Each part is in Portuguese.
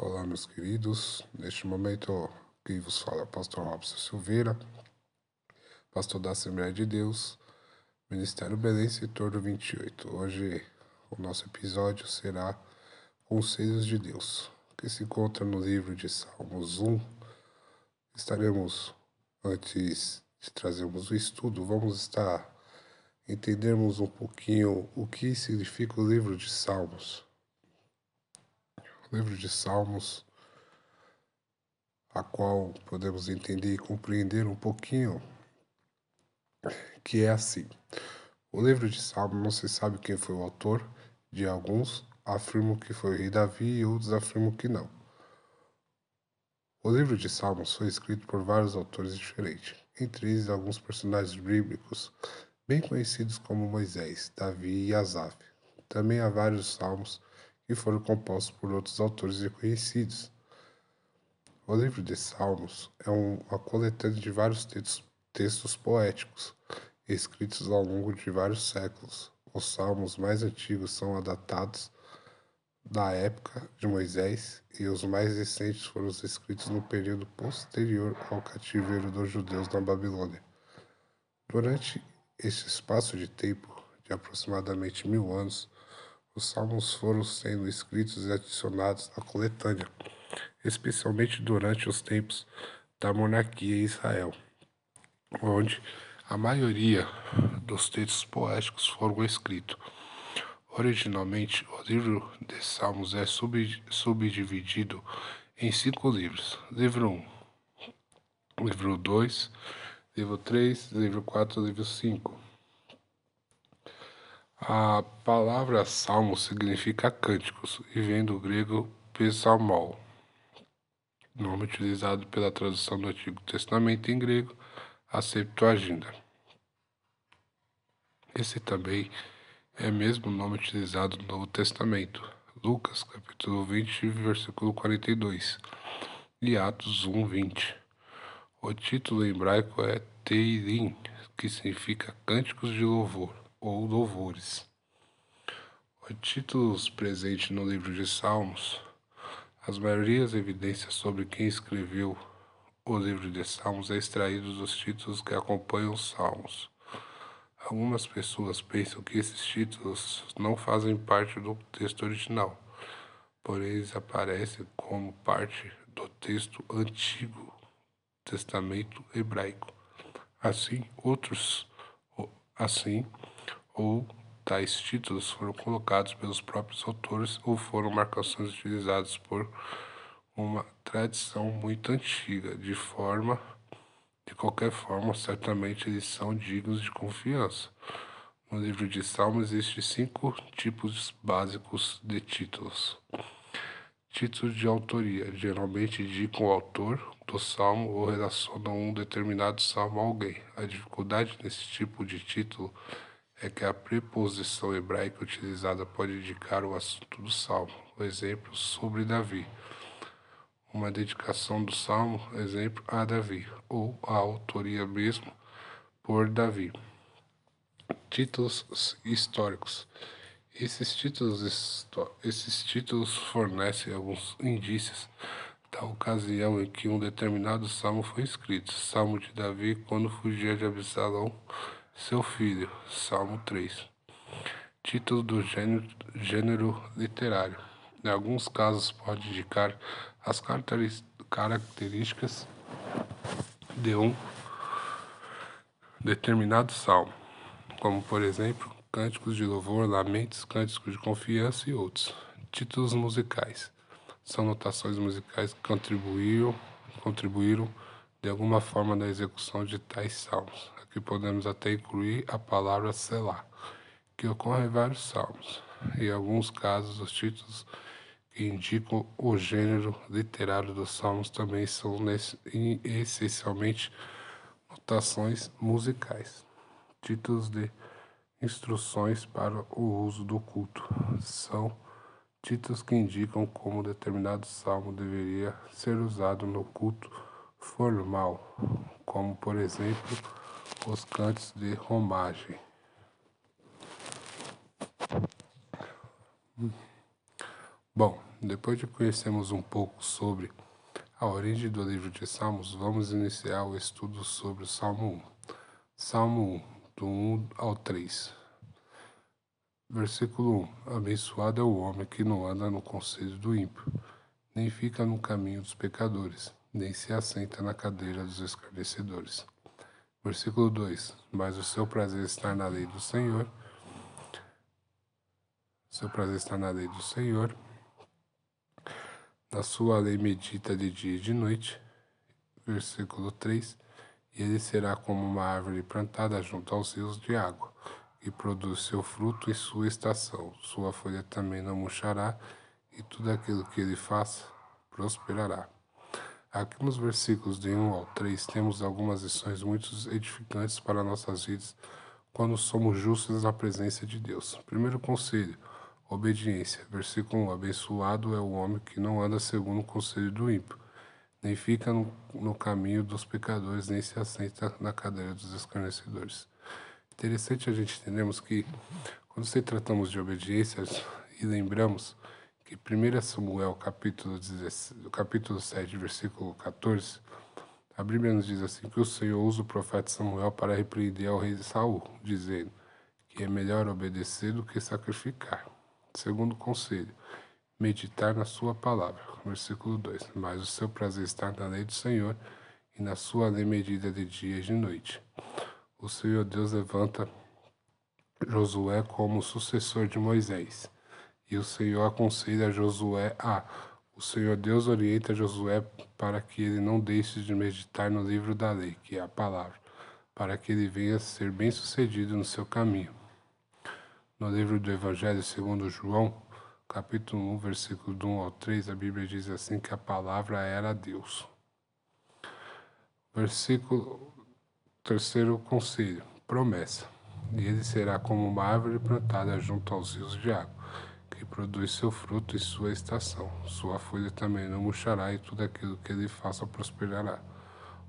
Olá, meus queridos. Neste momento, quem vos fala é o pastor Robson Silveira, pastor da Assembleia de Deus, Ministério Belém, setor do 28. Hoje, o nosso episódio será Conselhos de Deus, que se encontra no livro de Salmos 1. Estaremos, antes de trazermos o estudo, vamos estar entendermos um pouquinho o que significa o livro de Salmos livro de Salmos, a qual podemos entender e compreender um pouquinho, que é assim. O livro de Salmos não se sabe quem foi o autor, de alguns afirmam que foi o rei Davi e outros afirmam que não. O livro de Salmos foi escrito por vários autores diferentes, entre eles alguns personagens bíblicos bem conhecidos como Moisés, Davi e Asaf. Também há vários salmos que foram compostos por outros autores reconhecidos. O livro de Salmos é uma coletânea de vários textos, poéticos escritos ao longo de vários séculos. Os salmos mais antigos são datados da época de Moisés e os mais recentes foram escritos no período posterior ao cativeiro dos judeus na Babilônia. Durante esse espaço de tempo, de aproximadamente mil anos, os salmos foram sendo escritos e adicionados à coletânea, especialmente durante os tempos da monarquia em Israel, onde a maioria dos textos poéticos foram escritos. Originalmente, o livro de Salmos é sub, subdividido em cinco livros: livro 1, livro 2, livro 3, livro 4 livro 5. A palavra salmo significa cânticos e vem do grego psalmol, nome utilizado pela tradução do Antigo Testamento em grego, a Septuaginta. Esse também é mesmo nome utilizado no Novo Testamento, Lucas capítulo 20, versículo 42 e Atos 1, 20. O título em hebraico é Teirim, que significa Cânticos de Louvor ou louvores. Títulos presente no livro de Salmos, as maiorias evidências sobre quem escreveu o livro de Salmos é extraído dos títulos que acompanham os Salmos. Algumas pessoas pensam que esses títulos não fazem parte do texto original, porém eles aparecem como parte do texto Antigo Testamento hebraico. Assim, outros assim ou tais títulos foram colocados pelos próprios autores ou foram marcações utilizadas por uma tradição muito antiga, de forma de qualquer forma, certamente eles são dignos de confiança. No livro de Salmos existem cinco tipos básicos de títulos. Títulos de autoria geralmente indicam o autor do salmo ou relacionam um determinado salmo a alguém. A dificuldade nesse tipo de título é que a preposição hebraica utilizada pode indicar o assunto do salmo. O exemplo sobre Davi. Uma dedicação do salmo, exemplo, a Davi, ou a autoria mesmo por Davi. Títulos históricos. Esses títulos, esses títulos fornecem alguns indícios da ocasião em que um determinado salmo foi escrito. Salmo de Davi quando fugia de Absalão seu filho, Salmo 3. Título do gênero, gênero literário. Em alguns casos, pode indicar as características de um determinado salmo, como, por exemplo, cânticos de louvor, lamentos, cânticos de confiança e outros. Títulos musicais. São notações musicais que contribuíram, contribuíram de alguma forma na execução de tais salmos. Aqui podemos até incluir a palavra selar, que ocorre em vários salmos. Em alguns casos, os títulos que indicam o gênero literário dos salmos também são essencialmente notações musicais. Títulos de instruções para o uso do culto são títulos que indicam como determinado salmo deveria ser usado no culto formal, como por exemplo os cantos de romagem. Bom, Depois de conhecermos um pouco sobre a origem do livro de Salmos, vamos iniciar o estudo sobre o Salmo 1. Salmo 1, do 1 ao 3. Versículo 1: Abençoado é o homem que não anda no conselho do ímpio, nem fica no caminho dos pecadores, nem se assenta na cadeira dos escarnecedores. Versículo 2: Mas o seu prazer está na lei do Senhor. Seu prazer está na lei do Senhor na sua lei medita de dia e de noite. Versículo 3. E ele será como uma árvore plantada junto aos rios de água, que produz seu fruto em sua estação. Sua folha também não murchará, e tudo aquilo que ele faça prosperará. Aqui nos versículos de 1 ao 3 temos algumas lições muito edificantes para nossas vidas quando somos justos na presença de Deus. Primeiro conselho: Obediência. Versículo 1. Abençoado é o homem que não anda segundo o conselho do ímpio, nem fica no, no caminho dos pecadores, nem se assenta na cadeira dos escarnecedores. Interessante a gente entendermos que, quando se tratamos de obediência, e lembramos que 1 Samuel, capítulo, 17, capítulo 7, versículo 14, a Bíblia nos diz assim, que o Senhor usa o profeta Samuel para repreender ao rei Saul, dizendo que é melhor obedecer do que sacrificar. Segundo conselho, meditar na sua palavra. Versículo 2. Mas o seu prazer está na lei do Senhor e na sua lei medida de dia e de noite. O Senhor Deus levanta Josué como sucessor de Moisés. E o Senhor aconselha Josué a o Senhor Deus orienta Josué para que ele não deixe de meditar no livro da lei, que é a palavra, para que ele venha ser bem-sucedido no seu caminho. No livro do Evangelho segundo João, capítulo 1, versículo 1 ao 3, a Bíblia diz assim que a palavra era Deus. Versículo terceiro conselho, promessa. E ele será como uma árvore plantada junto aos rios de água, que produz seu fruto em sua estação. Sua folha também não murchará e tudo aquilo que ele faça prosperará.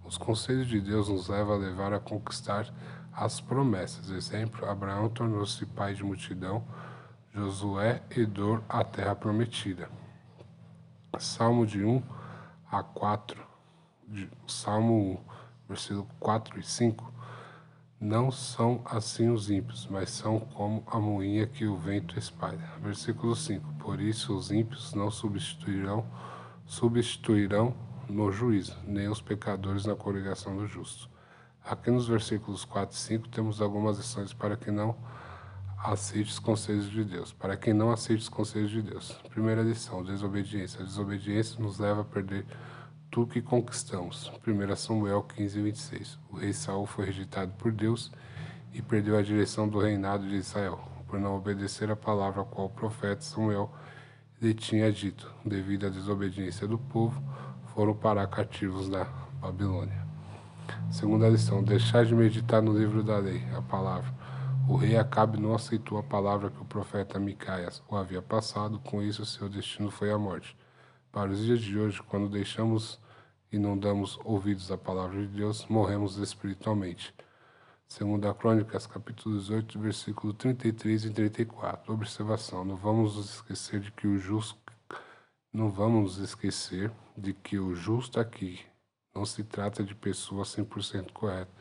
Os conselhos de Deus nos levam a levar a conquistar as promessas. Exemplo, Abraão tornou-se pai de multidão, Josué herdou a terra prometida. Salmo de 1 a 4, de, Salmo 1, versículo 4 e 5. Não são assim os ímpios, mas são como a moinha que o vento espalha. Versículo 5. Por isso os ímpios não substituirão, substituirão no juízo, nem os pecadores na congregação do justo. Aqui nos versículos 4 e 5 temos algumas lições para que não aceite os conselhos de Deus. Para quem não aceite os conselhos de Deus. Primeira lição, desobediência. A desobediência nos leva a perder tudo que conquistamos. 1 Samuel 15, 26. O rei Saul foi rejeitado por Deus e perdeu a direção do reinado de Israel, por não obedecer a palavra a qual o profeta Samuel lhe tinha dito. Devido à desobediência do povo, foram parar cativos na Babilônia. Segunda lição: deixar de meditar no livro da lei, a palavra. O rei Acabe não aceitou a palavra que o profeta Micaias o havia passado, com isso seu destino foi a morte. Para os dias de hoje, quando deixamos e não damos ouvidos à palavra de Deus, morremos espiritualmente. Segunda Crônicas, capítulo 18, versículo 33 e 34. Observação: Não vamos nos esquecer de que o justo não vamos esquecer de que o justo aqui não se trata de pessoa 100% correta,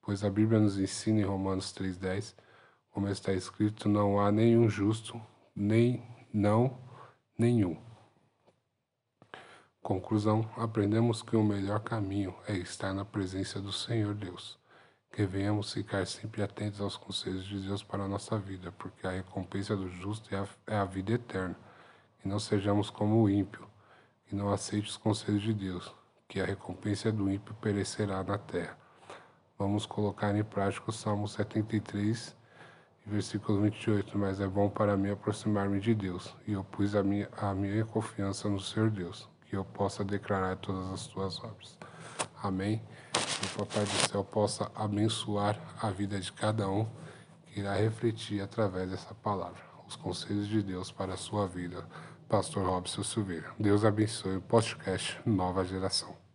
pois a Bíblia nos ensina em Romanos 3,10, como está escrito, não há nenhum justo, nem não nenhum. Conclusão: aprendemos que o melhor caminho é estar na presença do Senhor Deus. Que venhamos ficar sempre atentos aos conselhos de Deus para a nossa vida, porque a recompensa do justo é a, é a vida eterna. E não sejamos como o ímpio, que não aceite os conselhos de Deus, que a recompensa do ímpio perecerá na terra. Vamos colocar em prática o Salmo 73, versículo 28. Mas é bom para mim aproximar-me de Deus, e eu pus a minha, a minha confiança no Senhor Deus, que eu possa declarar todas as tuas obras. Amém. Que o Papai do Céu possa abençoar a vida de cada um que irá refletir através dessa palavra os conselhos de Deus para a sua vida. Pastor Robson Silveira. Deus abençoe o podcast Nova Geração.